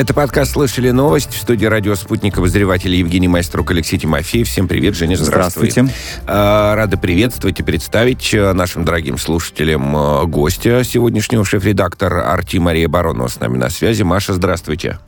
Это подкаст «Слышали новость» в студии радио «Спутник» обозреватель Евгений Майструк, Алексей Тимофеев. Всем привет, Женя, здравствуй. Здравствуйте. А, Рады приветствовать и представить а, нашим дорогим слушателям а, гостя сегодняшнего шеф-редактор Арти Мария Баронова с нами на связи. Маша, здравствуйте.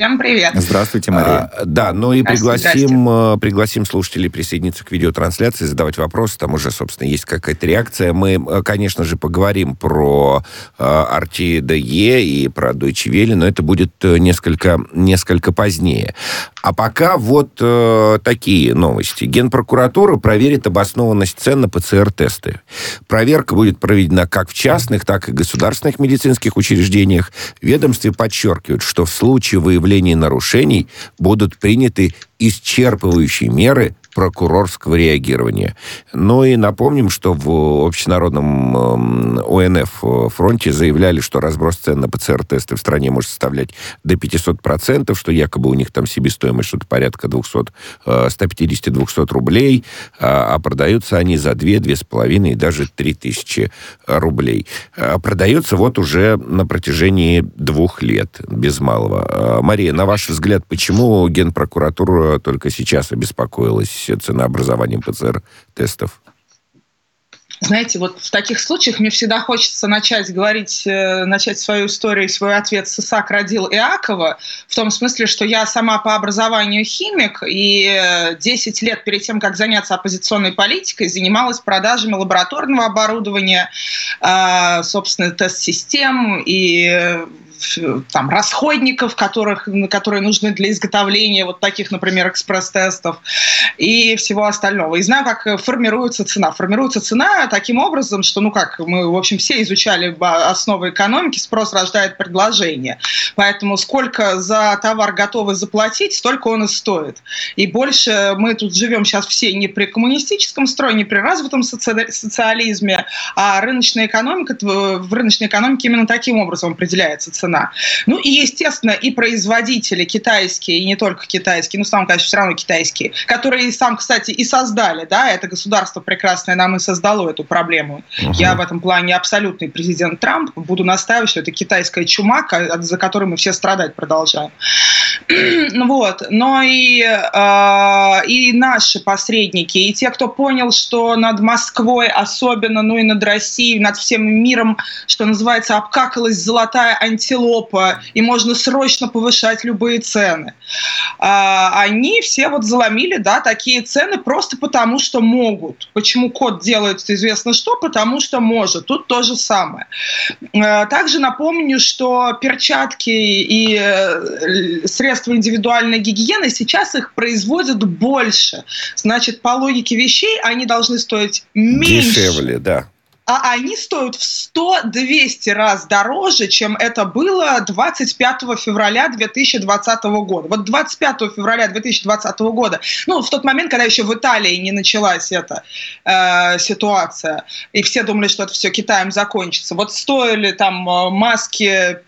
Всем привет. Здравствуйте, Мария. А, да, ну и пригласим, а, пригласим слушателей присоединиться к видеотрансляции, задавать вопросы. Там уже, собственно, есть какая-то реакция. Мы, а, конечно же, поговорим про а, RTDE и про Deutsche Welle, но это будет э, несколько, несколько позднее. А пока вот э, такие новости. Генпрокуратура проверит обоснованность цен на ПЦР-тесты. Проверка будет проведена как в частных, так и государственных медицинских учреждениях. Ведомстве подчеркивают, что в случае выявления нарушений будут приняты исчерпывающие меры прокурорского реагирования. Ну и напомним, что в общенародном э, ОНФ фронте заявляли, что разброс цен на ПЦР-тесты в стране может составлять до 500%, что якобы у них там себестоимость что-то порядка 200, 150-200 рублей, а, а продаются они за 2, 2,5 и даже 3 тысячи рублей. А продаются вот уже на протяжении двух лет, без малого. А, Мария, на ваш взгляд, почему Генпрокуратура только сейчас обеспокоилась ценообразованием ПЦР-тестов? Знаете, вот в таких случаях мне всегда хочется начать говорить, э, начать свою историю, свой ответ с Исаак родил Иакова, в том смысле, что я сама по образованию химик, и 10 лет перед тем, как заняться оппозиционной политикой, занималась продажами лабораторного оборудования, э, собственно, тест-систем и там, расходников, которых, которые нужны для изготовления вот таких, например, экспресс-тестов и всего остального. И знаю, как формируется цена. Формируется цена таким образом, что, ну как, мы, в общем, все изучали основы экономики, спрос рождает предложение. Поэтому сколько за товар готовы заплатить, столько он и стоит. И больше мы тут живем сейчас все не при коммунистическом строе, не при развитом соци социализме, а рыночная экономика, в рыночной экономике именно таким образом определяется цена цена. Ну и, естественно, и производители китайские, и не только китайские, ну, сам, конечно, все равно китайские, которые сам, кстати, и создали, да, это государство прекрасное нам и создало эту проблему. Угу. Я в этом плане абсолютный президент Трамп, буду настаивать, что это китайская чума, за которой мы все страдать продолжаем. вот, но и, э, и наши посредники, и те, кто понял, что над Москвой особенно, ну и над Россией, над всем миром, что называется, обкакалась золотая антилопа, антилопа, и можно срочно повышать любые цены. А, они все вот заломили, да, такие цены просто потому, что могут. Почему код делает известно что? Потому что может. Тут то же самое. А, также напомню, что перчатки и э, средства индивидуальной гигиены сейчас их производят больше. Значит, по логике вещей они должны стоить меньше. Дешевле, да а они стоят в 100-200 раз дороже, чем это было 25 февраля 2020 года. Вот 25 февраля 2020 года, ну, в тот момент, когда еще в Италии не началась эта э, ситуация, и все думали, что это все Китаем закончится. Вот стоили там э, маски,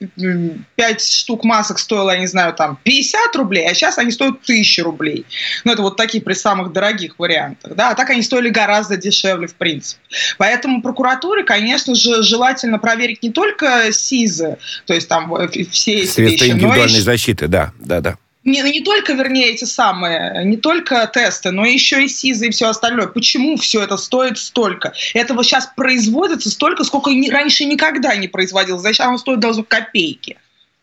5 штук масок стоило, я не знаю, там 50 рублей, а сейчас они стоят 1000 рублей. Ну, это вот такие при самых дорогих вариантах, да, а так они стоили гораздо дешевле, в принципе. Поэтому прокуратура прокуратуре, конечно же, желательно проверить не только СИЗы, то есть там э, все эти Средства вещи, индивидуальной но защиты, да, да, да. Не, не только, вернее, эти самые, не только тесты, но еще и СИЗы и все остальное. Почему все это стоит столько? Этого сейчас производится столько, сколько раньше никогда не производилось. Зачем оно стоит даже копейки?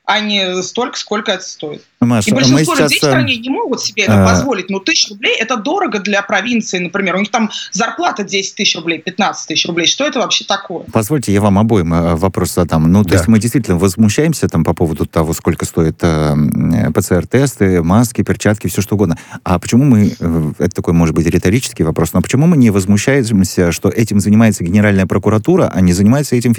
А не столько, сколько это стоит. Маша, и большинство людей сейчас... в стране не могут себе это а... позволить. Но тысяч рублей – это дорого для провинции, например. У них там зарплата 10 тысяч рублей, 15 тысяч рублей. Что это вообще такое? Позвольте, я вам обоим э, вопрос задам. Ну, то да. есть мы действительно возмущаемся там по поводу того, сколько стоят э, ПЦР-тесты, маски, перчатки, все что угодно. А почему мы, э, это такой, может быть, риторический вопрос, но почему мы не возмущаемся, что этим занимается Генеральная прокуратура, а не занимается этим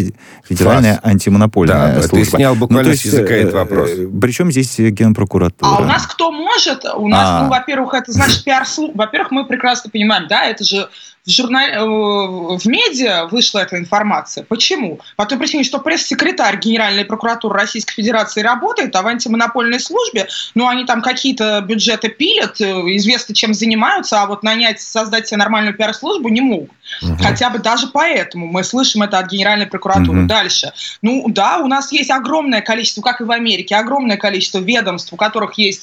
Федеральная Фас. антимонопольная да, служба? Ты снял буквально ну, есть, с языка этот вопрос. Причем здесь Генпрокуратура. А у нас кто может? У нас, а. ну, во-первых, это значит пиар Во-первых, мы прекрасно понимаем, да, это же в, журнал... Э, в медиа вышла эта информация. Почему? По той причине, что пресс-секретарь Генеральной прокуратуры Российской Федерации работает, а в антимонопольной службе, ну, они там какие-то бюджеты пилят, э, известно, чем занимаются, а вот нанять, создать себе нормальную пиар-службу не могут. Угу. Хотя бы даже поэтому мы слышим это от Генеральной прокуратуры. Угу. Дальше. Ну, да, у нас есть огромное количество, как и в Америке, огромное количество ведомств, у которых есть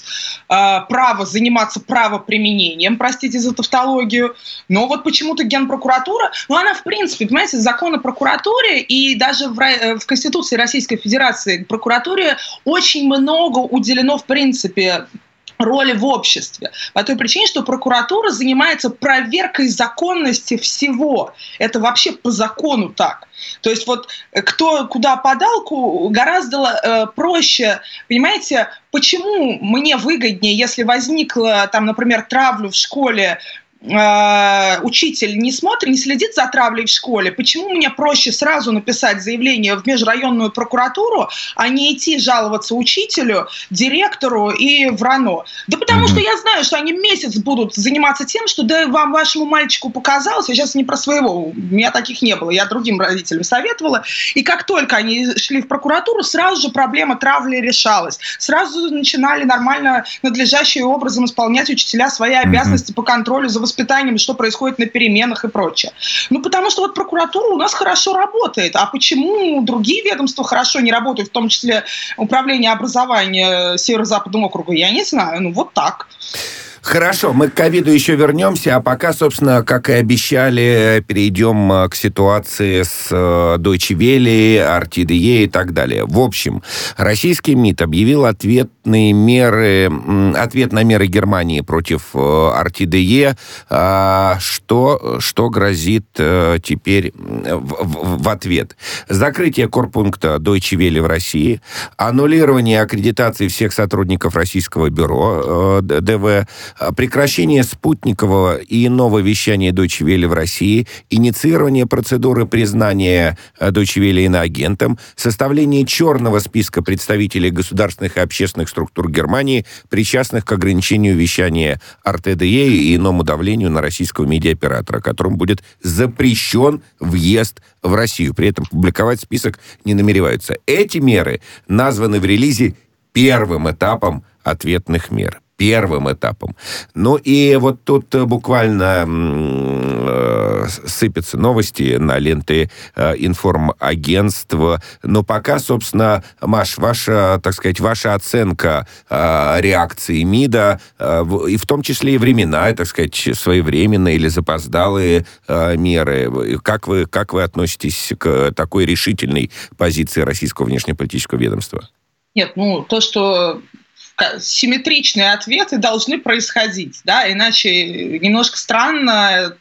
э, право заниматься правоприменением, простите за тавтологию, но вот почему почему-то Генпрокуратура, ну, она, в принципе, понимаете, закон о прокуратуре и даже в, в Конституции Российской Федерации прокуратуре очень много уделено, в принципе, роли в обществе. По той причине, что прокуратура занимается проверкой законности всего. Это вообще по закону так. То есть вот кто куда подал, гораздо э, проще, понимаете, почему мне выгоднее, если возникла там, например, травлю в школе э, учитель не смотрит, не следит за травлей в школе, почему мне проще сразу написать заявление в межрайонную прокуратуру, а не идти жаловаться учителю, директору и в РАНО? Да потому mm-hmm. что я знаю, что они месяц будут заниматься тем, что да вам вашему мальчику показалось, я сейчас не про своего, у меня таких не было, я другим родителям советовала, и как только они шли в прокуратуру, сразу же проблема травли решалась, сразу начинали нормально, надлежащим образом исполнять учителя свои mm-hmm. обязанности по контролю за воспитанием, что происходит на переменах и прочее. Ну, потому что вот прокуратура у нас хорошо работает. А почему другие ведомства хорошо не работают, в том числе управление образования Северо-Западного округа, я не знаю. Ну, вот так. Хорошо, мы к ковиду еще вернемся, а пока, собственно, как и обещали, перейдем э, к ситуации с э, Deutsche Welle, RTDE и так далее. В общем, российский МИД объявил ответные меры, ответ на меры Германии против э, RTDE, а, что, что грозит теперь в, в ответ. Закрытие корпункта Deutsche Welle в России, аннулирование аккредитации всех сотрудников российского бюро ДВ, прекращение спутникового и иного вещания Deutsche Welle в России, инициирование процедуры признания а, Deutsche Welle иноагентом, составление черного списка представителей государственных и общественных структур Германии, причастных к ограничению вещания РТДЕ и иному давлению на российского медиаоператора, которым будет запрещен въезд в Россию. При этом публиковать список не намереваются. Эти меры названы в релизе первым этапом ответных мер первым этапом. Ну и вот тут э, буквально э, сыпятся новости на ленты э, информагентства. Но пока, собственно, Маш, ваша, так сказать, ваша оценка э, реакции МИДа, э, и в том числе и времена, так сказать, своевременные или запоздалые э, меры. Как вы, как вы относитесь к такой решительной позиции российского внешнеполитического ведомства? Нет, ну то, что симметричные ответы должны происходить, да, иначе немножко странно.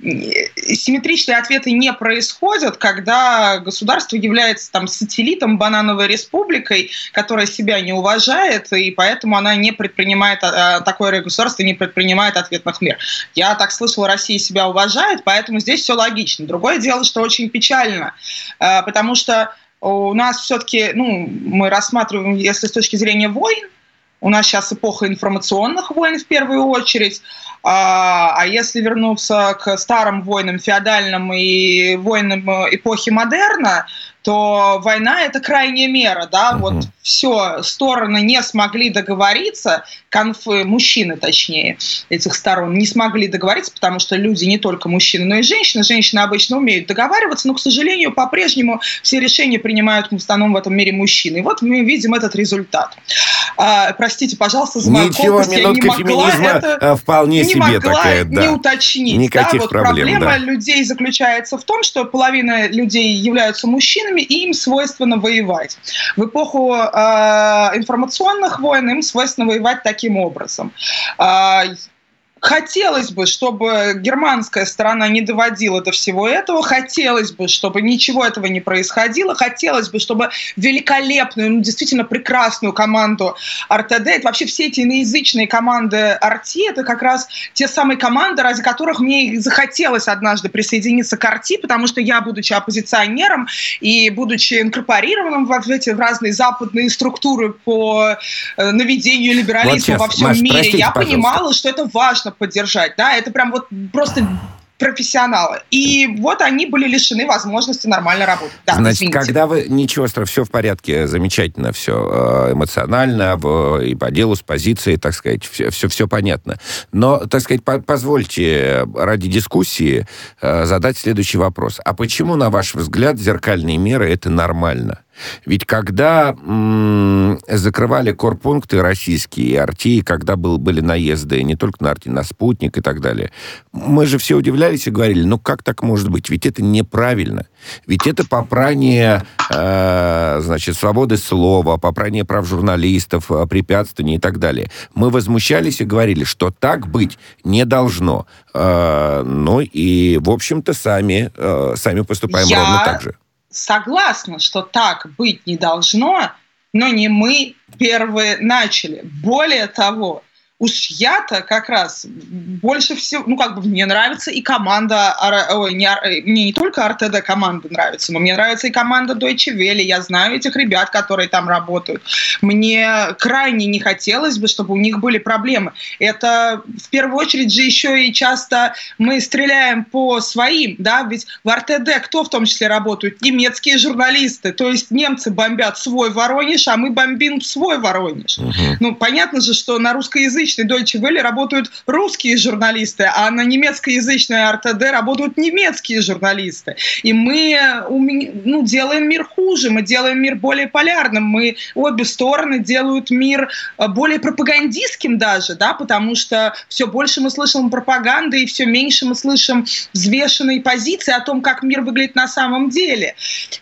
Симметричные ответы не происходят, когда государство является там сателлитом банановой республикой, которая себя не уважает, и поэтому она не предпринимает, а, такое государство не предпринимает ответных мер. Я так слышала, Россия себя уважает, поэтому здесь все логично. Другое дело, что очень печально, потому что у нас все-таки, ну, мы рассматриваем, если с точки зрения войн, у нас сейчас эпоха информационных войн в первую очередь. А, а если вернуться к старым войнам, феодальным и войнам эпохи модерна, то война это крайняя мера, да, угу. вот все, стороны не смогли договориться, конфы, мужчины точнее, этих сторон не смогли договориться, потому что люди не только мужчины, но и женщины, женщины обычно умеют договариваться, но, к сожалению, по-прежнему все решения принимают в основном в этом мире мужчины. И вот мы видим этот результат. А, простите, пожалуйста, за мою Ничего, колкость, я не могла это, а, вполне не себе могла такая, да. не уточнить. Никаких да, вот проблем, проблема да. людей заключается в том, что половина людей являются мужчинами, странами, и им свойственно воевать. В эпоху э, информационных войн им свойственно воевать таким образом. Э, Хотелось бы, чтобы германская сторона не доводила до всего этого. Хотелось бы, чтобы ничего этого не происходило. Хотелось бы, чтобы великолепную, ну, действительно прекрасную команду РТД, это вообще все эти иноязычные команды Арти, это как раз те самые команды, ради которых мне захотелось однажды присоединиться к Арти, потому что я, будучи оппозиционером и будучи инкорпорированным в эти в разные западные структуры по э, наведению либерализма сейчас, во всем Маш, мире, простите, я пожалуйста. понимала, что это важно поддержать, да, это прям вот просто профессионалы. И вот они были лишены возможности нормально работать. Да, Значит, извините. когда вы... Ничего страшного, все в порядке, замечательно все. Э, эмоционально, и по делу, с позицией, так сказать, все, все, все понятно. Но, так сказать, по позвольте ради дискуссии э, задать следующий вопрос. А почему, на ваш взгляд, зеркальные меры — это нормально? Ведь когда м- закрывали корпункты российские и Арти, когда был, были наезды не только на Арти, на Спутник и так далее, мы же все удивлялись и говорили, ну как так может быть? Ведь это неправильно. Ведь это попрание, э, значит, свободы слова, попрание прав журналистов, э, препятствий и так далее. Мы возмущались и говорили, что так быть не должно. Э, ну и, в общем-то, сами, э, сами поступаем Я... ровно так же согласна, что так быть не должно, но не мы первые начали. Более того, уж я-то как раз больше всего, ну, как бы мне нравится и команда, ой, не, мне не только РТД команда нравится, но мне нравится и команда Deutsche Welle, я знаю этих ребят, которые там работают. Мне крайне не хотелось бы, чтобы у них были проблемы. Это в первую очередь же еще и часто мы стреляем по своим, да, ведь в РТД кто в том числе работают? Немецкие журналисты, то есть немцы бомбят свой Воронеж, а мы бомбим свой Воронеж. Угу. Ну, понятно же, что на русскоязычном русскоязычной Deutsche Welle работают русские журналисты, а на немецкоязычной РТД работают немецкие журналисты. И мы ну, делаем мир хуже, мы делаем мир более полярным, мы обе стороны делают мир э, более пропагандистским даже, да, потому что все больше мы слышим пропаганды и все меньше мы слышим взвешенные позиции о том, как мир выглядит на самом деле.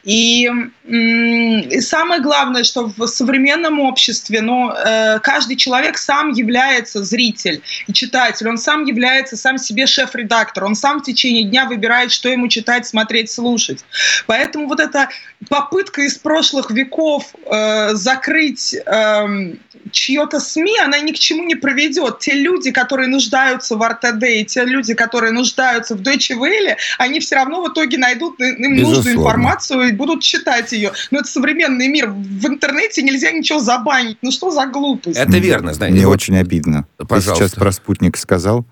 И, и самое главное, что в современном обществе, ну, э, каждый человек сам является является зритель и читатель, он сам является сам себе шеф-редактор, он сам в течение дня выбирает, что ему читать, смотреть, слушать. Поэтому вот эта попытка из прошлых веков э, закрыть э, чье-то СМИ, она ни к чему не приведет. Те люди, которые нуждаются в РТД, и те люди, которые нуждаются в Deutsche Welle, они все равно в итоге найдут им Безусловно. нужную информацию и будут читать ее. Но это современный мир. В интернете нельзя ничего забанить. Ну что за глупость? Это верно, знаете. Мне вот... очень обидно. Пожалуйста. Ты сейчас про спутник сказал.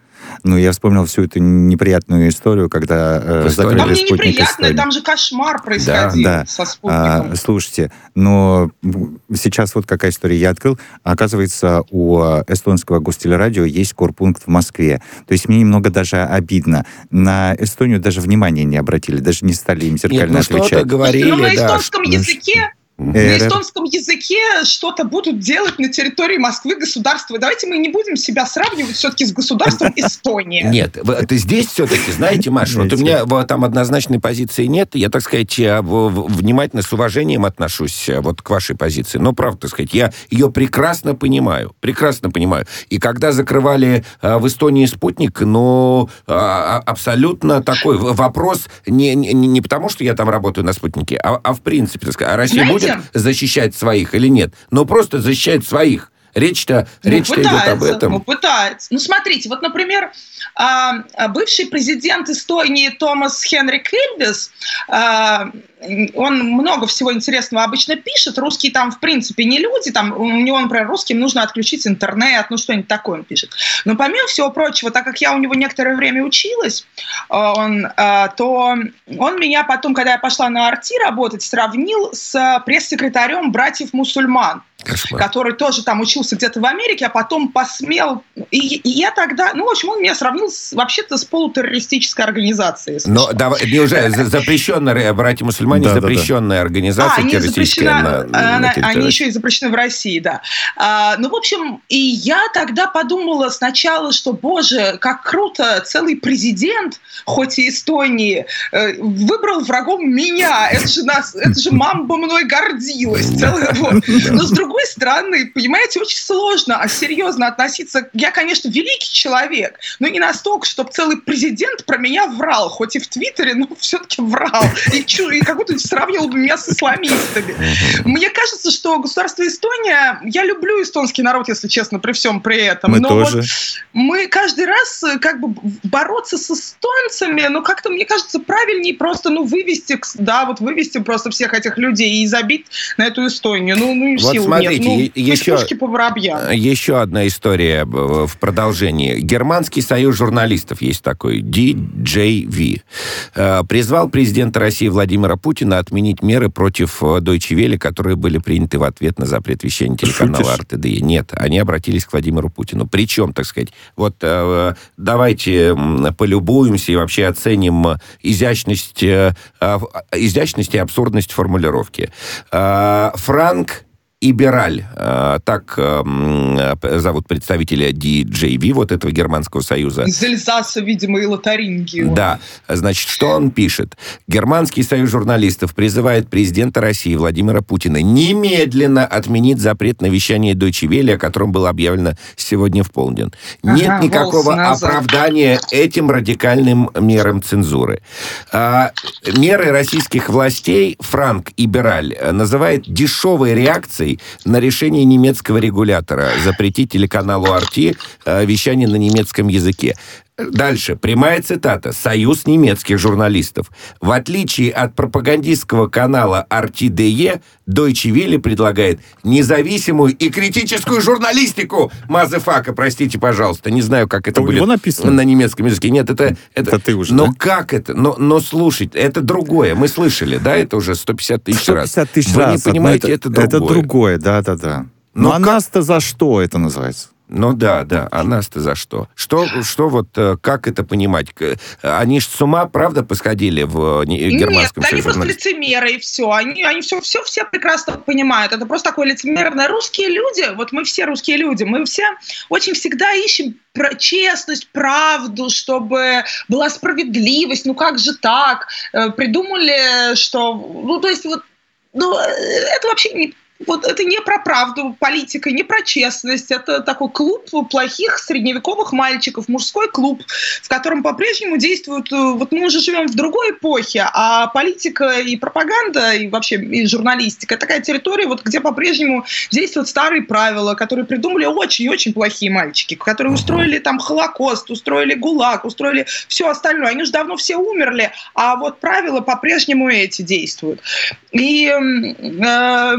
Ну, я вспомнил всю эту неприятную историю, когда э, закрыли там не неприятно, там же кошмар происходил да, да. со спутником. А, слушайте, но сейчас вот какая история я открыл. Оказывается, у эстонского гостелерадио есть корпункт в Москве. То есть мне немного даже обидно. На Эстонию даже внимания не обратили, даже не стали им зеркально Нет, ну, отвечать. говорили, Но на эстонском да. языке на эстонском языке что-то будут делать на территории Москвы государства. Давайте мы не будем себя сравнивать все-таки с государством Эстонии. Нет, это здесь все-таки, знаете, Маша, вот у меня там однозначной позиции нет. Я, так сказать, внимательно, с уважением отношусь э, вот к вашей позиции. Но, правда, так сказать, я ее прекрасно понимаю. Прекрасно понимаю. И когда закрывали э, в Эстонии спутник, ну, а, а, абсолютно такой вопрос не, не, не потому, что я там работаю на спутнике, а, а в принципе, так сказать, а Россия Знаете, будет защищать своих или нет, но просто защищает своих. Речь-то ну, речь идет об этом. Ну, пытается. Ну, смотрите, вот, например, а, а, бывший президент Эстонии Томас Хенрик Ильвис, а, он много всего интересного обычно пишет. Русские там, в принципе, не люди. Там, у него, например, русским нужно отключить интернет, ну, что-нибудь такое он пишет. Но помимо всего прочего, так как я у него некоторое время училась, он, то он меня потом, когда я пошла на арти работать, сравнил с пресс-секретарем братьев-мусульман. Кошмар. который тоже там учился где-то в Америке, а потом посмел... И, и я тогда... Ну, в общем, он меня сравнил с, вообще-то с полутеррористической организацией. Но давай, неужели запрещенно братья-мусульмане мусульмане да, запрещенная да, да. организация а, они террористическая на, на она, Они еще и запрещены в России, да. А, ну, в общем, и я тогда подумала сначала, что, боже, как круто, целый президент, хоть и Эстонии, э, выбрал врагом меня. Это же, нас, это же мама мной гордилась. Целый, вот. Но с другой стороны, понимаете, очень сложно а серьезно относиться. Я, конечно, великий человек, но не настолько, чтобы целый президент про меня врал, хоть и в Твиттере, но все-таки врал. И, и как будто сравнивал бы меня с исламистами. Мне кажется, что государство Эстония, я люблю эстонский народ, если честно, при всем при этом. Мы но тоже. Вот мы каждый раз э, как бы бороться с эстонцами, ну как-то, мне кажется, правильнее просто, ну, вывести, да, вот вывести просто всех этих людей и забить на эту Эстонию. Ну, ну вот сил смотрите, нет. Ну, еще, по воробьям. еще одна история в продолжении. Германский союз журналистов есть такой, DJV, э, призвал президента России Владимира Путина отменить меры против э, Deutsche Welle, которые были приняты в ответ на запрет вещания телеканала РТД. Нет, они обратились к Владимиру Путину. Причем, так сказать, вот э, давайте полюбуемся и вообще оценим изящность, изящность и абсурдность формулировки. Франк Ибераль, э, так э, зовут представителя DJV, вот этого германского союза. Из Эльзаса, видимо, и Лотарингии. Да. Значит, что он пишет? Германский союз журналистов призывает президента России Владимира Путина немедленно отменить запрет на вещание Deutsche Welle, о котором было объявлено сегодня в полдень. Нет ага, никакого оправдания этим радикальным мерам цензуры. А, меры российских властей Франк Ибераль называет дешевой реакцией реакцией на решение немецкого регулятора запретить телеканалу RT э, вещание на немецком языке. Дальше. Прямая цитата. «Союз немецких журналистов. В отличие от пропагандистского канала RTDE, Deutsche Welle предлагает независимую и критическую журналистику. Мазефака, простите, пожалуйста. Не знаю, как это, это будет написано? на немецком языке. Нет, это... Это, это ты уже, Но да? как это? Но, но слушай, это другое. Мы слышали, да, это уже 150 тысяч 150 раз. 150 тысяч Вы раз. не понимаете, это, это другое. Это другое, да-да-да. Но, но а нас-то за что это называется? Ну да, да. А нас-то за что? Что, что вот, э, как это понимать? Они ж с ума, правда, посходили в германском Нет, они просто лицемеры, и все. Они, они все, все, все прекрасно понимают. Это просто такое лицемерное. Русские люди, вот мы все русские люди, мы все очень всегда ищем про честность, правду, чтобы была справедливость. Ну как же так? Э, придумали, что... Ну то есть вот ну, э, это вообще не вот это не про правду политика, не про честность. Это такой клуб плохих средневековых мальчиков, мужской клуб, в котором по-прежнему действуют... Э, вот мы уже живем в другой эпохе, а политика и пропаганда, и вообще и журналистика, такая территория, вот, где по-прежнему действуют старые правила, которые придумали очень-очень плохие мальчики, которые устроили там Холокост, устроили ГУЛАГ, устроили все остальное. Они же давно все умерли, а вот правила по-прежнему эти действуют. И э,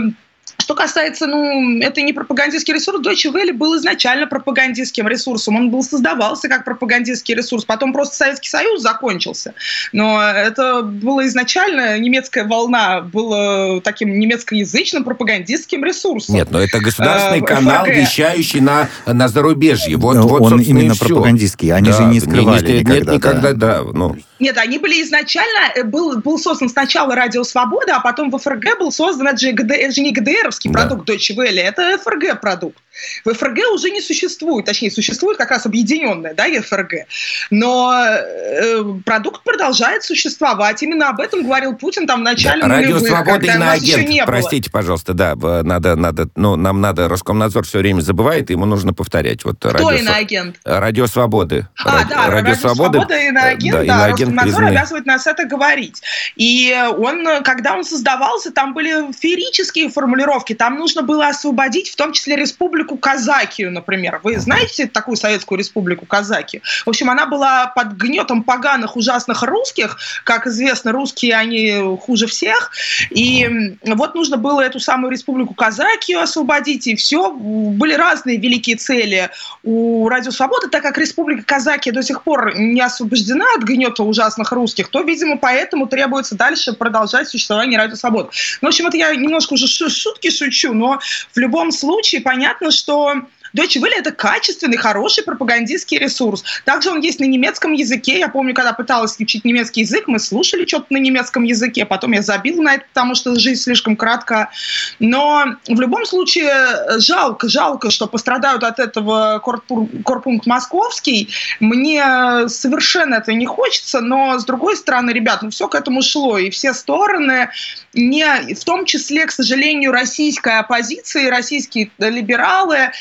что касается, ну, это не пропагандистский ресурс, Deutsche Welle был изначально пропагандистским ресурсом. Он был создавался как пропагандистский ресурс. Потом просто Советский Союз закончился. Но это было изначально, немецкая волна была таким немецкоязычным пропагандистским ресурсом. Нет, но это государственный э, канал, вещающий на, на зарубежье. Вот, но вот, он именно пропагандистский. Они да, же не скрывали не, не, никогда. Нет, никогда, да. да ну. Нет, они были изначально, э, был, был создан сначала Радио Свобода, а потом в ФРГ был создан, это же, ГД, это же не ГДРовский да. продукт Deutsche Welle, это ФРГ продукт. В ФРГ уже не существует, точнее, существует как раз объединенная, да, ФРГ. Но э, продукт продолжает существовать. Именно об этом говорил Путин там в начале да, Радио Свобода и на агент. Простите, пожалуйста, да, надо, надо, ну, нам надо, Роскомнадзор все время забывает, ему нужно повторять. Вот, Кто радио, иноагент? Радио Свободы. А, да, Радио, Радио Свободы. Свобода иноагент, да, да иноагент Роскомнадзор обязывает нас это говорить. И он, когда он создавался, там были феерические формулировки, там нужно было освободить в том числе республику Казакию, например. Вы знаете такую советскую республику Казаки? В общем, она была под гнетом поганых, ужасных русских. Как известно, русские, они хуже всех. И вот нужно было эту самую республику Казакию освободить, и все. Были разные великие цели у Радио Свободы, так как республика Казакия до сих пор не освобождена от гнета ужасных русских, то, видимо, поэтому требуется дальше продолжать существование Радио Свободы. Ну, в общем, это я немножко уже шутки шучу, но в любом случае понятно, что Deutsche Welle – это качественный, хороший пропагандистский ресурс. Также он есть на немецком языке. Я помню, когда пыталась учить немецкий язык, мы слушали что-то на немецком языке, потом я забила на это, потому что жизнь слишком кратка. Но в любом случае жалко, жалко, что пострадают от этого корпункт московский. Мне совершенно это не хочется, но с другой стороны, ребят, ну все к этому шло, и все стороны, не, в том числе, к сожалению, российская оппозиция, российские либералы,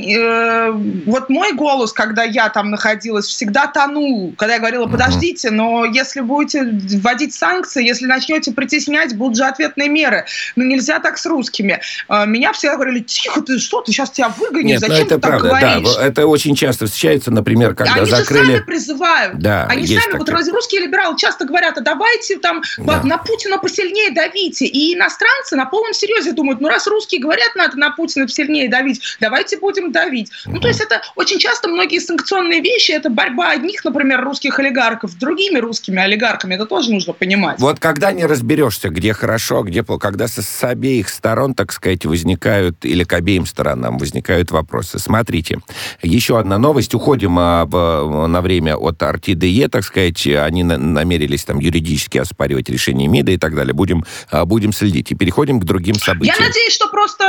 э, вот мой голос, когда я там находилась, всегда тонул, когда я говорила, подождите, но если будете вводить санкции, если начнете притеснять, будут же ответные меры. Ну нельзя так с русскими. Э, меня все говорили, тихо, ты что, ты сейчас тебя выгонят, Нет, ну, зачем это ты правда, так говоришь? Да, это очень часто встречается, например, когда Они закрыли... Они же сами призывают. Да, Они сами, такое. вот русские либералы часто говорят, а давайте там да. на Путина посильнее давите. И иностранцы на полном серьезе думают, ну раз русские говорят, надо на Путина посильнее давить, давайте будем давить. Угу. Ну то есть это очень часто многие санкционные вещи, это борьба одних, например, русских олигархов с другими русскими олигархами, это тоже нужно понимать. Вот когда не разберешься, где хорошо, где плохо, когда с, с обеих сторон, так сказать, возникают, или к обеим сторонам возникают вопросы. Смотрите, еще одна новость, уходим а, в, на время от RTDE, так сказать, они на, намерились там юридически оспаривать решение МИДа и так далее. Будем, а, будем следить. И переходим к другим событиям. Я надеюсь, что просто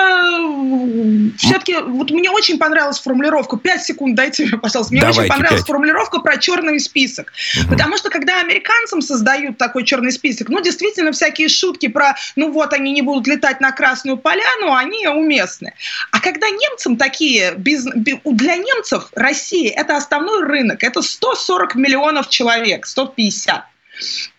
все-таки... Вот мне очень понравилась формулировка. Пять секунд дайте мне, пожалуйста. Мне Давайте, очень понравилась 5. формулировка про черный список. Угу. Потому что когда американцам создают такой черный список, ну, действительно, всякие шутки про, ну, вот они не будут летать на Красную Поляну, они уместны. А когда немцам такие... Без, для немцев Россия – это основной рынок. Это 140 миллионов человек, 150.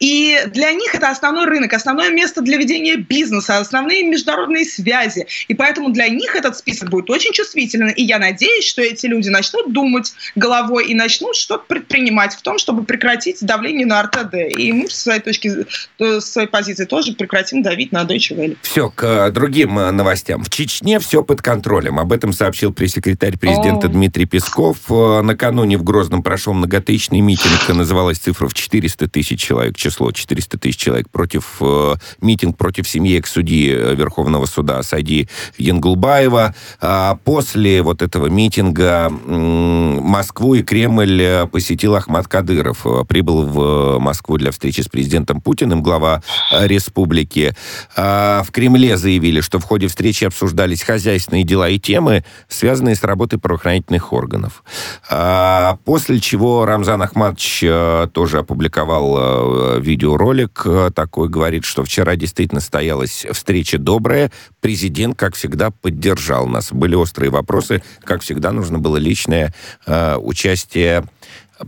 И для них это основной рынок, основное место для ведения бизнеса, основные международные связи. И поэтому для них этот список будет очень чувствительным. И я надеюсь, что эти люди начнут думать головой и начнут что-то предпринимать в том, чтобы прекратить давление на РТД. И мы с своей точки, э, с своей позиции тоже прекратим давить на Deutsche Welle. Все, к э, другим э, новостям. В Чечне все под контролем. Об этом сообщил пресс-секретарь президента О. Дмитрий Песков. Накануне в Грозном прошел многотысячный митинг. Называлась цифра в 400 тысяч человек, число 400 тысяч человек, против э, митинг против семьи экс-судьи э, Верховного суда Сади Янгулбаева. А после вот этого митинга Москву и Кремль э, посетил Ахмад Кадыров. Э, прибыл в Москву для встречи с президентом Путиным, глава республики. А в Кремле заявили, что в ходе встречи обсуждались хозяйственные дела и темы, связанные с работой правоохранительных органов. А после чего Рамзан Ахмадович тоже опубликовал видеоролик э, такой, говорит, что вчера действительно состоялась встреча добрая. Президент, как всегда, поддержал нас. Были острые вопросы. Как всегда, нужно было личное э, участие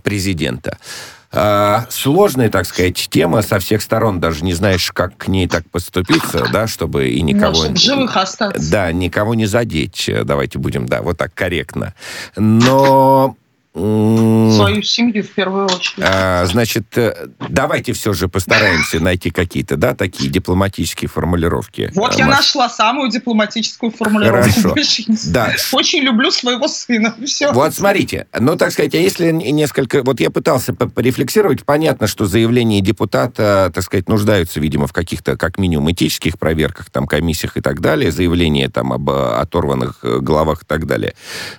президента. Сложная, так сказать, тема со всех сторон, даже не знаешь, как к ней так поступиться, да, чтобы и никого... Да, живых остаться. Да, никого не задеть, давайте будем, да, вот так корректно. Но Свою семью в первую очередь. А, значит, э, давайте все же постараемся найти какие-то, да, такие дипломатические формулировки. Вот я нашла самую дипломатическую формулировку. Хорошо. Да. Очень люблю своего сына. Все. Вот смотрите, ну, так сказать, а если несколько... Вот я пытался порефлексировать, понятно, что заявления депутата, так сказать, нуждаются, видимо, в каких-то, как минимум, этических проверках, там, комиссиях и так далее, заявления там об оторванных э, головах и так далее.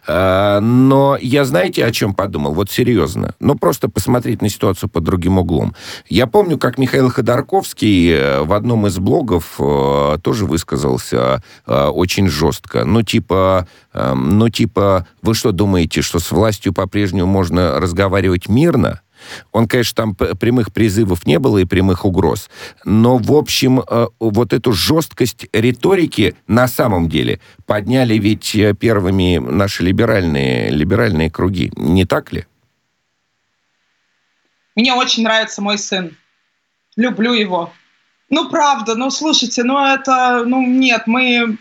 А, но я, знаете, о чем чем подумал? Вот серьезно. Ну, просто посмотреть на ситуацию под другим углом. Я помню, как Михаил Ходорковский э, в одном из блогов э, тоже высказался э, очень жестко. Ну, типа, э, ну, типа, вы что думаете, что с властью по-прежнему можно разговаривать мирно? Он, конечно, там прямых призывов не было и прямых угроз. Но, в общем, э, вот эту жесткость риторики на самом деле подняли ведь э, первыми наши либеральные, либеральные круги. Не так ли? Мне очень нравится мой сын. Люблю его. Ну, правда, ну, слушайте, ну, это, ну, нет, мы...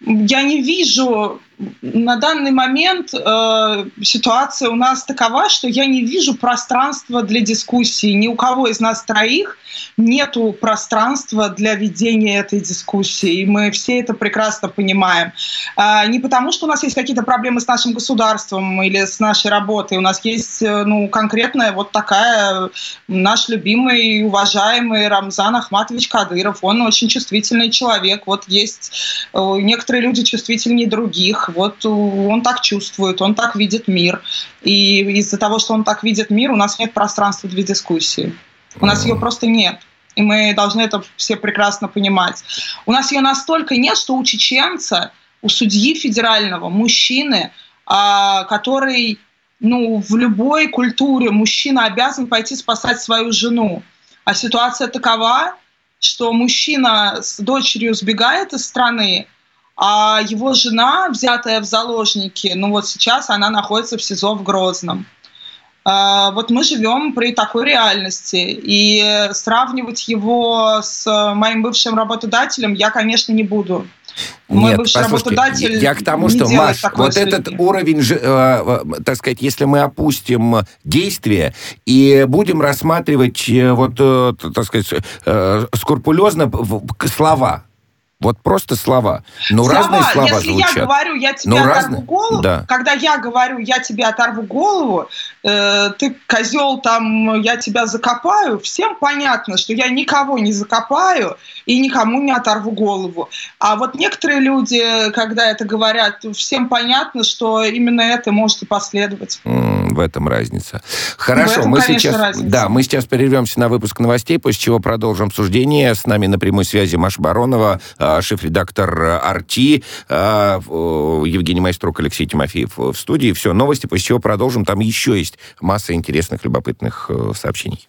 Я не вижу на данный момент э, ситуация у нас такова, что я не вижу пространства для дискуссии. Ни у кого из нас троих нету пространства для ведения этой дискуссии. И мы все это прекрасно понимаем. Э, не потому, что у нас есть какие-то проблемы с нашим государством или с нашей работой. У нас есть э, ну, конкретная вот такая наш любимый, уважаемый Рамзан Ахматович Кадыров. Он очень чувствительный человек. Вот есть э, некоторые люди чувствительнее других вот он так чувствует, он так видит мир. И из-за того, что он так видит мир, у нас нет пространства для дискуссии. У нас ее просто нет. И мы должны это все прекрасно понимать. У нас ее настолько нет, что у чеченца, у судьи федерального, мужчины, а, который ну, в любой культуре мужчина обязан пойти спасать свою жену. А ситуация такова, что мужчина с дочерью сбегает из страны, а его жена, взятая в заложники, ну вот сейчас она находится в СИЗО в Грозном. А, вот мы живем при такой реальности, и сравнивать его с моим бывшим работодателем я, конечно, не буду. Мой Нет, послушайте, я к тому, что, Маш, вот этот уровень, э, э, так сказать, если мы опустим действия и будем рассматривать э, вот, так сказать, скрупулезно слова, вот просто слова. Но слова. разные слова Если звучат. я говорю, я тебе Но оторву разные... голову, да. когда я говорю, я тебе оторву голову, э, ты козел там, я тебя закопаю, всем понятно, что я никого не закопаю и никому не оторву голову. А вот некоторые люди, когда это говорят, всем понятно, что именно это может и последовать. в этом разница. Хорошо, в этом, мы сейчас, разница. да, мы сейчас перервемся на выпуск новостей, после чего продолжим обсуждение. С нами на прямой связи Маша Баронова, а, шеф-редактор «Арти», а, Евгений Майструк, Алексей Тимофеев в студии. Все, новости, после чего продолжим. Там еще есть масса интересных, любопытных э, сообщений.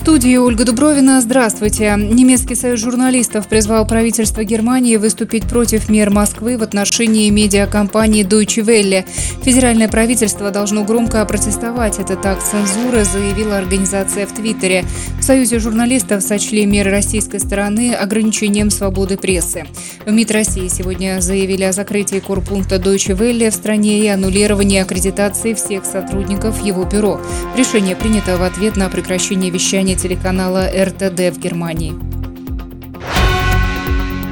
студии Ольга Дубровина. Здравствуйте. Немецкий союз журналистов призвал правительство Германии выступить против мер Москвы в отношении медиакомпании Deutsche Welle. Федеральное правительство должно громко протестовать этот акт цензуры, заявила организация в Твиттере. В Союзе журналистов сочли меры российской стороны ограничением свободы прессы. В МИД России сегодня заявили о закрытии корпункта Deutsche Welle в стране и аннулировании аккредитации всех сотрудников его бюро. Решение принято в ответ на прекращение вещания телеканала РТД в Германии.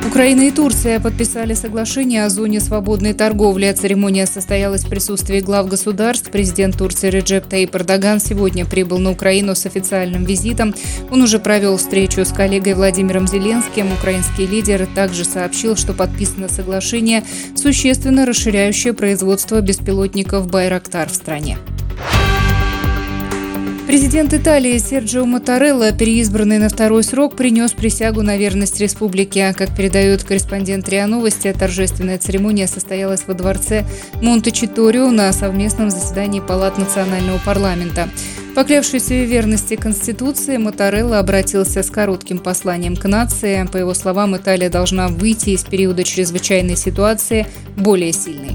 Украина и Турция подписали соглашение о зоне свободной торговли. Церемония состоялась в присутствии глав государств. Президент Турции Реджеп Таип Эрдоган сегодня прибыл на Украину с официальным визитом. Он уже провел встречу с коллегой Владимиром Зеленским. Украинский лидер также сообщил, что подписано соглашение, существенно расширяющее производство беспилотников «Байрактар» в стране. Президент Италии Серджио Матарелло, переизбранный на второй срок, принес присягу на верность республике. Как передает корреспондент РИА Новости, торжественная церемония состоялась во дворце Монте-Читорио на совместном заседании Палат национального парламента. Поклявшись в верности Конституции, Матарелло обратился с коротким посланием к нации. По его словам, Италия должна выйти из периода чрезвычайной ситуации более сильной.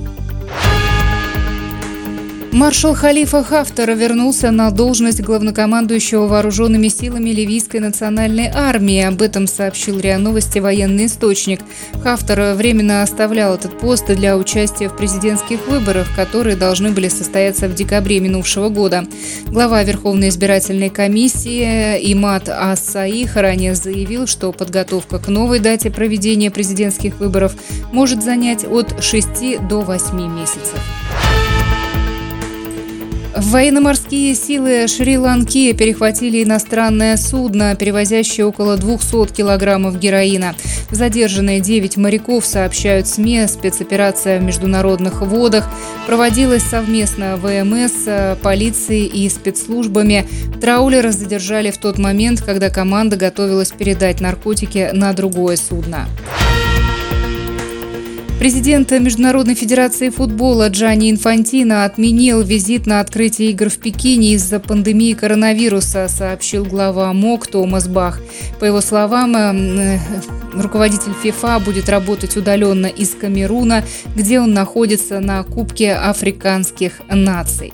Маршал Халифа Хафтар вернулся на должность главнокомандующего вооруженными силами Ливийской национальной армии. Об этом сообщил РИА Новости военный источник. Хафтар временно оставлял этот пост для участия в президентских выборах, которые должны были состояться в декабре минувшего года. Глава Верховной избирательной комиссии Имат Ас-Саих ранее заявил, что подготовка к новой дате проведения президентских выборов может занять от 6 до 8 месяцев. Военно-морские силы Шри-Ланки перехватили иностранное судно, перевозящее около 200 килограммов героина. Задержанные 9 моряков, сообщают СМИ. Спецоперация в международных водах проводилась совместно ВМС, полицией и спецслужбами. Траулера задержали в тот момент, когда команда готовилась передать наркотики на другое судно. Президент Международной Федерации футбола Джани Инфантино отменил визит на открытие игр в Пекине из-за пандемии коронавируса, сообщил глава МОК Томас Бах. По его словам, э, руководитель ФИФА будет работать удаленно из Камеруна, где он находится на Кубке африканских наций.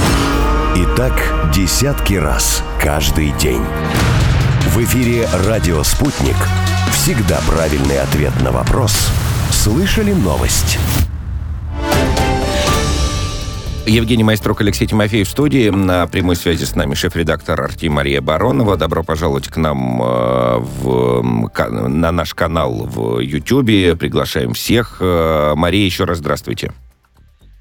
И так десятки раз каждый день. В эфире «Радио Спутник». Всегда правильный ответ на вопрос. Слышали новость? Евгений Майструк, Алексей Тимофеев в студии. На прямой связи с нами шеф-редактор Арти Мария Баронова. Добро пожаловать к нам э, в, на наш канал в YouTube. Приглашаем всех. Э, Мария, еще раз здравствуйте.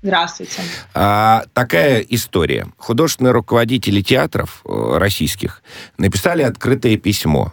Здравствуйте. А, такая история. Художественные руководители театров э, российских написали открытое письмо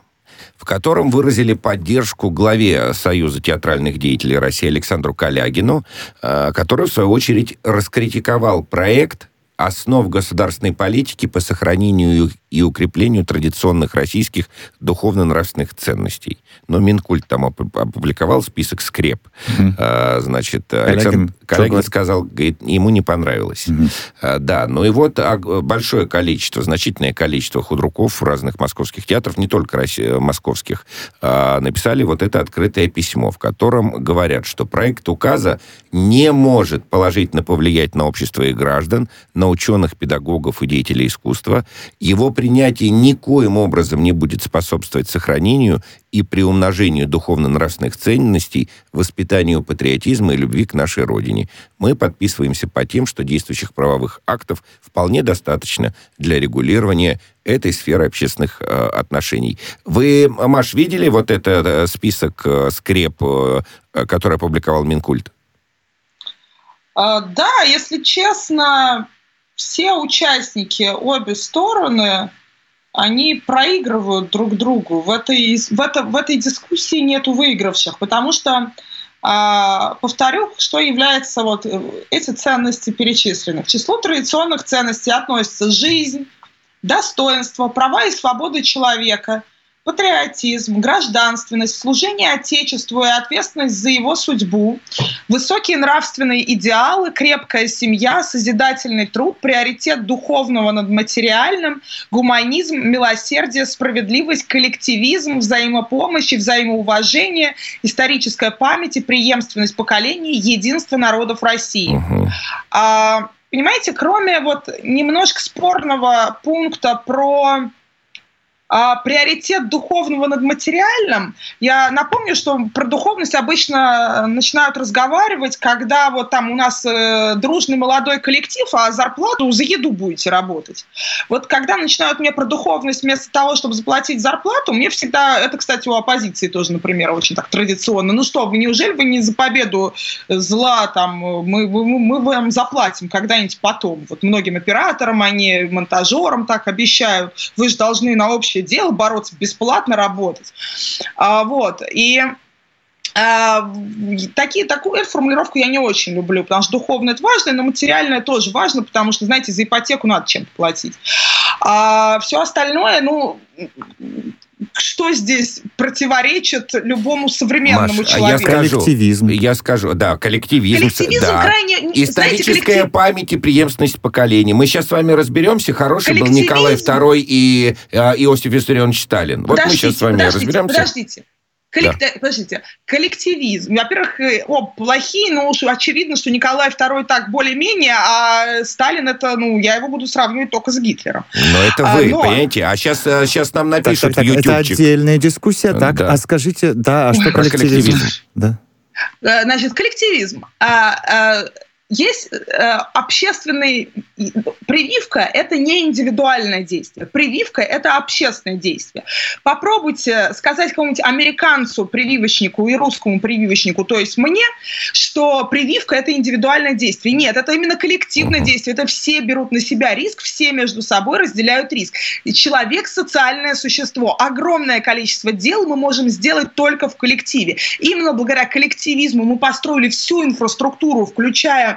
в котором выразили поддержку главе Союза театральных деятелей России Александру Калягину, э, который, в свою очередь, раскритиковал проект основ государственной политики по сохранению и укреплению традиционных российских духовно-нравственных ценностей. Но Минкульт там опубликовал список скреп. Угу. А, значит, Александр Калягин сказал, говорит, ему не понравилось. Угу. А, да, ну и вот большое количество, значительное количество худруков разных московских театров, не только московских, а, написали вот это открытое письмо, в котором говорят, что проект указа не может положительно повлиять на общество и граждан, на ученых, педагогов и деятелей искусства. Его принятие никоим образом не будет способствовать сохранению и приумножению духовно-нравственных ценностей, воспитанию патриотизма и любви к нашей Родине. Мы подписываемся по тем, что действующих правовых актов вполне достаточно для регулирования этой сферы общественных э, отношений. Вы, Маш, видели вот этот э, список э, скреп, э, который опубликовал Минкульт? А, да, если честно, все участники, обе стороны, они проигрывают друг другу. В этой, в, это, в этой дискуссии нету выигравших, потому что а, повторю, что является вот э, эти ценности перечислены. К числу традиционных ценностей относятся жизнь, достоинство, права и свободы человека – патриотизм, гражданственность, служение Отечеству и ответственность за его судьбу, высокие нравственные идеалы, крепкая семья, созидательный труд, приоритет духовного над материальным, гуманизм, милосердие, справедливость, коллективизм, взаимопомощь и взаимоуважение, историческая память и преемственность поколений, единство народов России. Угу. А, понимаете, кроме вот немножко спорного пункта про приоритет духовного над материальным. Я напомню, что про духовность обычно э, начинают разговаривать, когда вот там у нас э, дружный молодой коллектив, а зарплату за еду будете работать. Вот когда начинают мне про духовность вместо того, чтобы заплатить зарплату, мне всегда, это, кстати, у оппозиции тоже, например, очень так традиционно. Ну что, вы неужели вы не за победу зла там, мы, мы, мы вам заплатим когда-нибудь потом? Вот многим операторам, они монтажерам так обещают, вы же должны на общее общее дело, бороться, бесплатно работать. А, вот. И а, такие, такую формулировку я не очень люблю, потому что духовное это важно, но материальное тоже важно, потому что, знаете, за ипотеку надо чем-то платить. А все остальное, ну, что здесь противоречит любому современному Маш, человеку? Я скажу, коллективизм. Я скажу, да, коллективизм. Коллективизм да. крайне... Историческая знаете, коллектив... память и преемственность поколений. Мы сейчас с вами разберемся, хороший был Николай II и э, Иосиф Виссарионович Сталин. Вот мы сейчас с вами подождите, разберемся. Подождите, Коллек... Да. Подождите, коллективизм. Во-первых, э, о, плохие, но уж очевидно, что Николай II так более-менее, а Сталин это, ну, я его буду сравнивать только с Гитлером. Но это вы, а, но... понимаете? А сейчас, сейчас нам напишут так, в YouTube. Это отдельная дискуссия, так? Да. А скажите, да, а что коллективизм? коллективизм? Да. Э, значит, коллективизм. А, а, есть э, общественный... Прививка – это не индивидуальное действие. Прививка – это общественное действие. Попробуйте сказать какому-нибудь американцу, прививочнику и русскому прививочнику, то есть мне, что прививка – это индивидуальное действие. Нет, это именно коллективное действие. Это все берут на себя риск, все между собой разделяют риск. И человек – социальное существо. Огромное количество дел мы можем сделать только в коллективе. Именно благодаря коллективизму мы построили всю инфраструктуру, включая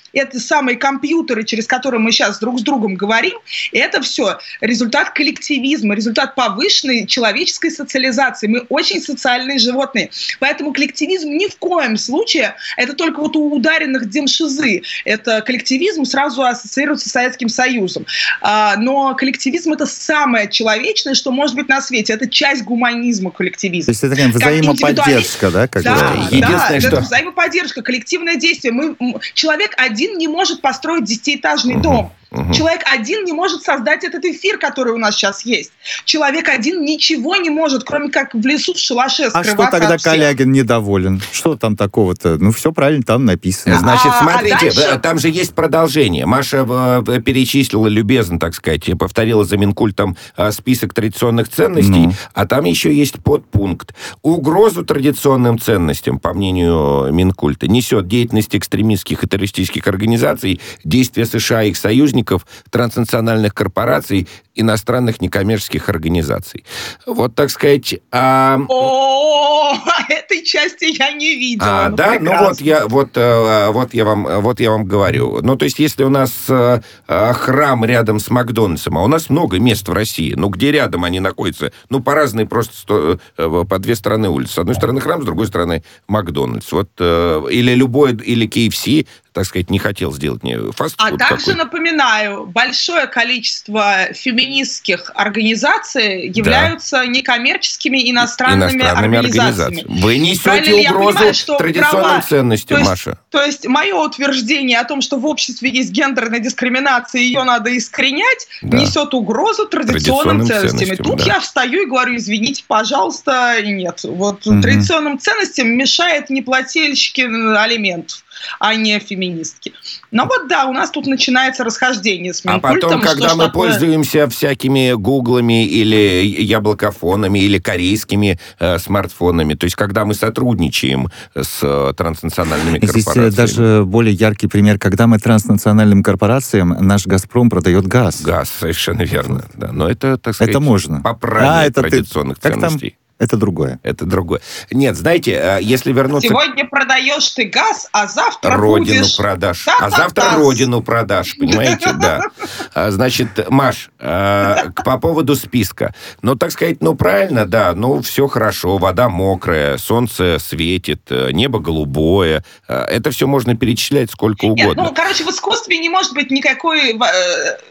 это самые компьютеры, через которые мы сейчас друг с другом говорим, это все результат коллективизма, результат повышенной человеческой социализации. Мы очень социальные животные. Поэтому коллективизм ни в коем случае, это только вот у ударенных демшизы. Это коллективизм сразу ассоциируется с Советским Союзом. А, но коллективизм это самое человечное, что может быть на свете. Это часть гуманизма коллективизма. То есть это такая взаимоподдержка, да? Как да, да, да, что... это взаимоподдержка, коллективное действие. Мы, человек один не может построить десятиэтажный дом. Угу. Человек один не может создать этот эфир, который у нас сейчас есть. Человек один ничего не может, кроме как в лесу в шалаше А что тогда Калягин недоволен? Что там такого-то? Ну, все правильно там написано. Значит, а, смотрите, а дальше... там же есть продолжение. Маша э, перечислила любезно, так сказать, повторила за Минкультом э, список традиционных ценностей, ну. а там еще есть подпункт. Угрозу традиционным ценностям, по мнению Минкульта, несет деятельность экстремистских и террористических организаций, действия США и их союзников, сотрудников транснациональных корпораций, иностранных некоммерческих организаций. Вот, так сказать... А... О, этой части я не видела. А, ну, да, прекрасно. ну вот я, вот, э, вот, я вам, вот я вам говорю. Ну, то есть, если у нас э, э, храм рядом с Макдональдсом, а у нас много мест в России, ну, где рядом они находятся? Ну, по разные просто сто, по две стороны улицы. С одной стороны храм, с другой стороны Макдональдс. Вот, или любой, или KFC, так сказать, не хотел сделать не фастфуд. А также напоминаю, большое количество феминистских организаций являются да. некоммерческими иностранными, иностранными организациями. организациями. Вы несете угрозу понимаю, что традиционным права, ценностям, то есть, Маша. То есть мое утверждение о том, что в обществе есть гендерная дискриминация, ее надо искоренять, да. несет угрозу традиционным, традиционным ценностям. ценностям. Тут да. я встаю и говорю, извините, пожалуйста, нет. Вот угу. традиционным ценностям мешает неплательщики алиментов а не феминистки. Но вот да, у нас тут начинается расхождение с Минкультом. А потом, когда мы такое... пользуемся всякими гуглами или яблокофонами или корейскими э, смартфонами, то есть когда мы сотрудничаем с э, транснациональными Здесь корпорациями. Здесь даже более яркий пример, когда мы транснациональным корпорациям, наш «Газпром» продает газ. Газ, совершенно верно. Да. Но это, так сказать, это можно. поправить а, это традиционных ты... ценностей. Это другое. Это другое. Нет, знаете, э, если вернуться... Сегодня продаешь ты газ, а завтра Родину будешь... продашь. А завтра родину продашь, понимаете, да. А, значит, Маш, э, по поводу списка. Ну, так сказать, ну, правильно, да, ну, все хорошо, вода мокрая, солнце светит, э, небо голубое. Это все можно перечислять сколько угодно. Нет, ну, короче, в искусстве не может быть никакой...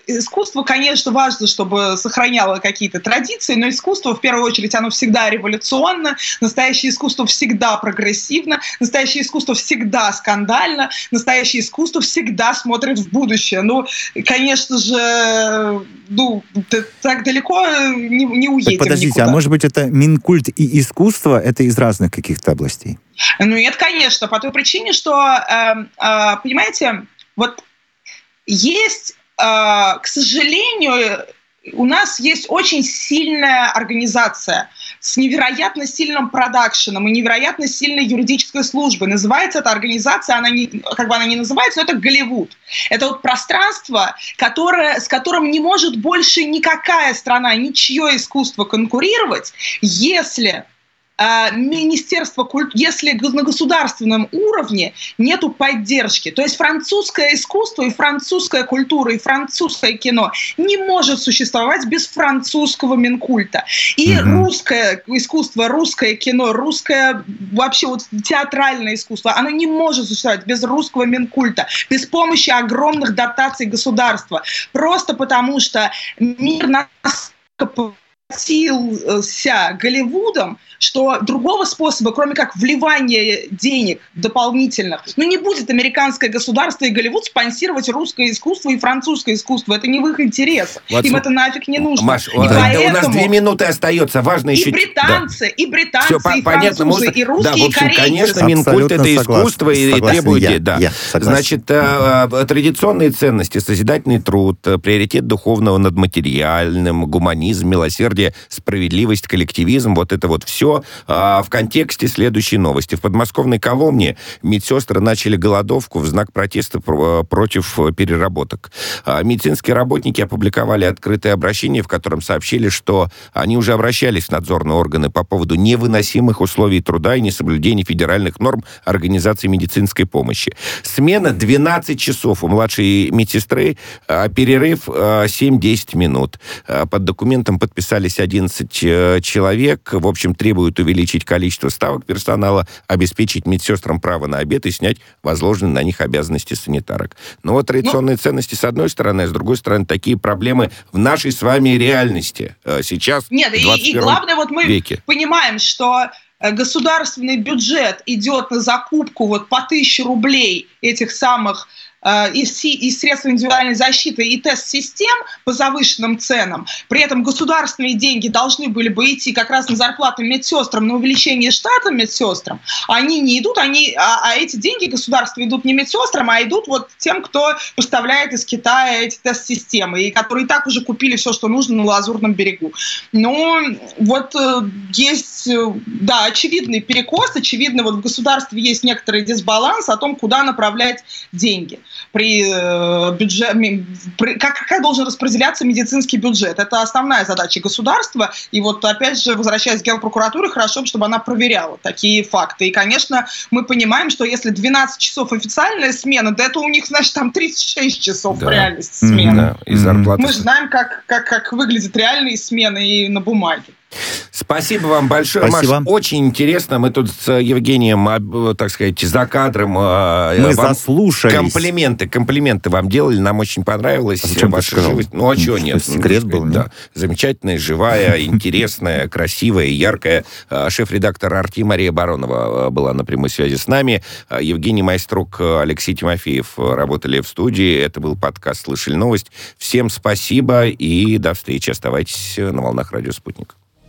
Искусство, конечно, важно, чтобы сохраняло какие-то традиции, но искусство, в первую очередь, оно всегда революционно, настоящее искусство всегда прогрессивно, настоящее искусство всегда скандально, настоящее искусство всегда смотрит в будущее. Ну, конечно же, ну, так далеко не, не уедем так Подождите, никуда. а может быть это Минкульт и искусство, это из разных каких-то областей? Ну нет, конечно, по той причине, что, э, э, понимаете, вот есть, э, к сожалению, у нас есть очень сильная организация с невероятно сильным продакшеном и невероятно сильной юридической службой. Называется эта организация, она не, как бы она не называется, но это Голливуд. Это вот пространство, которое, с которым не может больше никакая страна, ничье искусство конкурировать, если Министерство культуры, если на государственном уровне нету поддержки, то есть французское искусство и французская культура и французское кино не может существовать без французского Минкульта. И угу. русское искусство, русское кино, русское вообще вот театральное искусство, оно не может существовать без русского Минкульта, без помощи огромных дотаций государства. Просто потому что мир нас платился Голливудом, что другого способа, кроме как вливания денег дополнительных, ну не будет американское государство и Голливуд спонсировать русское искусство и французское искусство. Это не в их интересах. Вот, Им это нафиг не нужно. Маш, и да, поэтому... у нас две минуты остается. Важно еще... И британцы, да. и британцы, Все, и понятно, французы, можно... и русские, да, в общем, и корейцы. конечно, Минкульт это искусство и, и требует... Я, да. я Значит, э, э, традиционные ценности, созидательный труд, э, приоритет духовного над материальным, гуманизм, милосердие, правосудие, справедливость, коллективизм, вот это вот все а, в контексте следующей новости. В подмосковной Коломне медсестры начали голодовку в знак протеста против переработок. А, медицинские работники опубликовали открытое обращение, в котором сообщили, что они уже обращались в надзорные органы по поводу невыносимых условий труда и несоблюдения федеральных норм организации медицинской помощи. Смена 12 часов у младшей медсестры, а, перерыв 7-10 минут. Под документом подписались 11 э, человек. В общем, требуют увеличить количество ставок персонала, обеспечить медсестрам право на обед и снять возложенные на них обязанности санитарок. Но вот традиционные Но... ценности с одной стороны, а с другой стороны, такие проблемы в нашей с вами реальности э, сейчас. Нет, и, и главное, вот мы веке. понимаем, что э, государственный бюджет идет на закупку вот по тысяче рублей этих самых Э, и, и средств индивидуальной защиты, и тест-систем по завышенным ценам. При этом государственные деньги должны были бы идти как раз на зарплаты медсестрам, на увеличение штата медсестрам. Они не идут, они, а, а эти деньги государства идут не медсестрам, а идут вот тем, кто поставляет из Китая эти тест-системы, и которые и так уже купили все, что нужно на Лазурном берегу. Ну, вот э, есть, э, да, очевидный перекос, очевидно, вот в государстве есть некоторый дисбаланс о том, куда направлять деньги при э, бюджете, как, как должен распределяться медицинский бюджет. Это основная задача государства. И вот опять же, возвращаясь к Генпрокуратуре, хорошо, чтобы она проверяла такие факты. И, конечно, мы понимаем, что если 12 часов официальная смена, да это у них, значит, там 36 часов да. в реальности смена. Да. И зарплаты. Мы же знаем, как, как, как выглядят реальные смены и на бумаге. Спасибо вам большое, Спасибо. Маш. Очень интересно. Мы тут с Евгением, а, так сказать, за кадром... А, Мы вам заслушались. Комплименты, комплименты вам делали. Нам очень понравилось. А зачем ваша живость. Ну, а что нет? Секрет был, да. Замечательная, живая, интересная, красивая, яркая. А, шеф-редактор Арти Мария Баронова была на прямой связи с нами. Евгений Майструк, Алексей Тимофеев работали в студии. Это был подкаст «Слышали новость». Всем спасибо и до встречи. Оставайтесь на волнах радио «Спутник».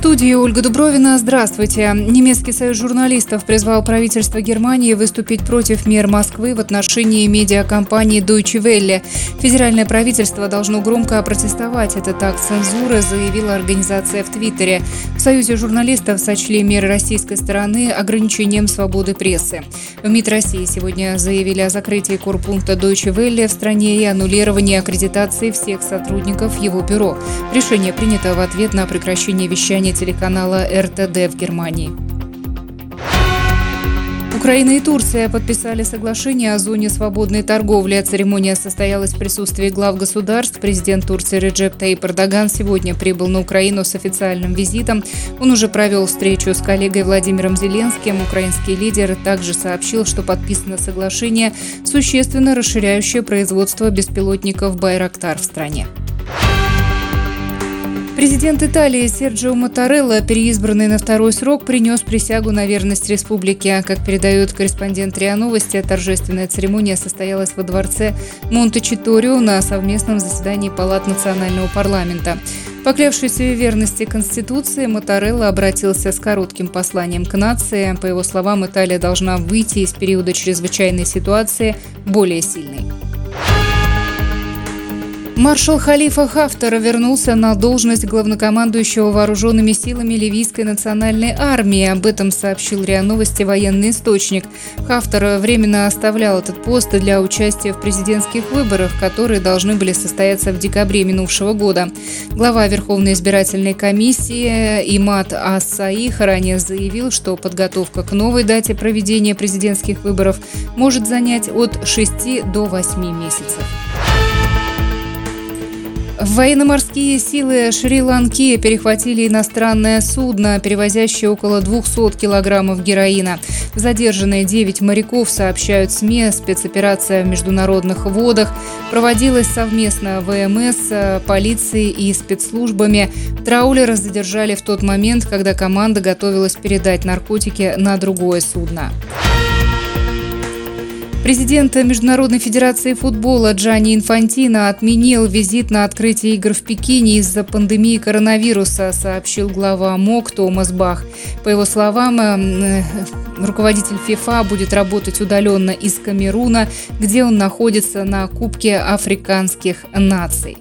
студии Ольга Дубровина. Здравствуйте. Немецкий союз журналистов призвал правительство Германии выступить против мер Москвы в отношении медиакомпании Deutsche Welle. Федеральное правительство должно громко опротестовать этот акт цензуры, заявила организация в Твиттере. В Союзе журналистов сочли меры российской стороны ограничением свободы прессы. В МИД России сегодня заявили о закрытии корпункта Deutsche Welle в стране и аннулировании аккредитации всех сотрудников его бюро. Решение принято в ответ на прекращение вещания телеканала РТД в Германии. Украина и Турция подписали соглашение о зоне свободной торговли. Церемония состоялась в присутствии глав государств. Президент Турции Реджеп Таип Эрдоган сегодня прибыл на Украину с официальным визитом. Он уже провел встречу с коллегой Владимиром Зеленским. Украинский лидер также сообщил, что подписано соглашение, существенно расширяющее производство беспилотников «Байрактар» в стране. Президент Италии Серджио Матарелло, переизбранный на второй срок, принес присягу на верность республике. Как передает корреспондент РИА Новости, торжественная церемония состоялась во дворце Монте-Читорио на совместном заседании Палат национального парламента. Поклявшись в верности Конституции, Матарелло обратился с коротким посланием к нации. По его словам, Италия должна выйти из периода чрезвычайной ситуации более сильной. Маршал Халифа Хафтар вернулся на должность главнокомандующего вооруженными силами Ливийской национальной армии. Об этом сообщил РИА Новости военный источник. Хафтар временно оставлял этот пост для участия в президентских выборах, которые должны были состояться в декабре минувшего года. Глава Верховной избирательной комиссии Имат Ас-Саих ранее заявил, что подготовка к новой дате проведения президентских выборов может занять от 6 до 8 месяцев. Военно-морские силы Шри-Ланки перехватили иностранное судно, перевозящее около 200 килограммов героина. Задержанные 9 моряков, сообщают СМИ. Спецоперация в международных водах проводилась совместно ВМС, полицией и спецслужбами. Траулера задержали в тот момент, когда команда готовилась передать наркотики на другое судно. Президент Международной Федерации футбола Джани Инфантино отменил визит на открытие игр в Пекине из-за пандемии коронавируса, сообщил глава МОК Томас Бах. По его словам, э, руководитель ФИФА будет работать удаленно из Камеруна, где он находится на Кубке африканских наций.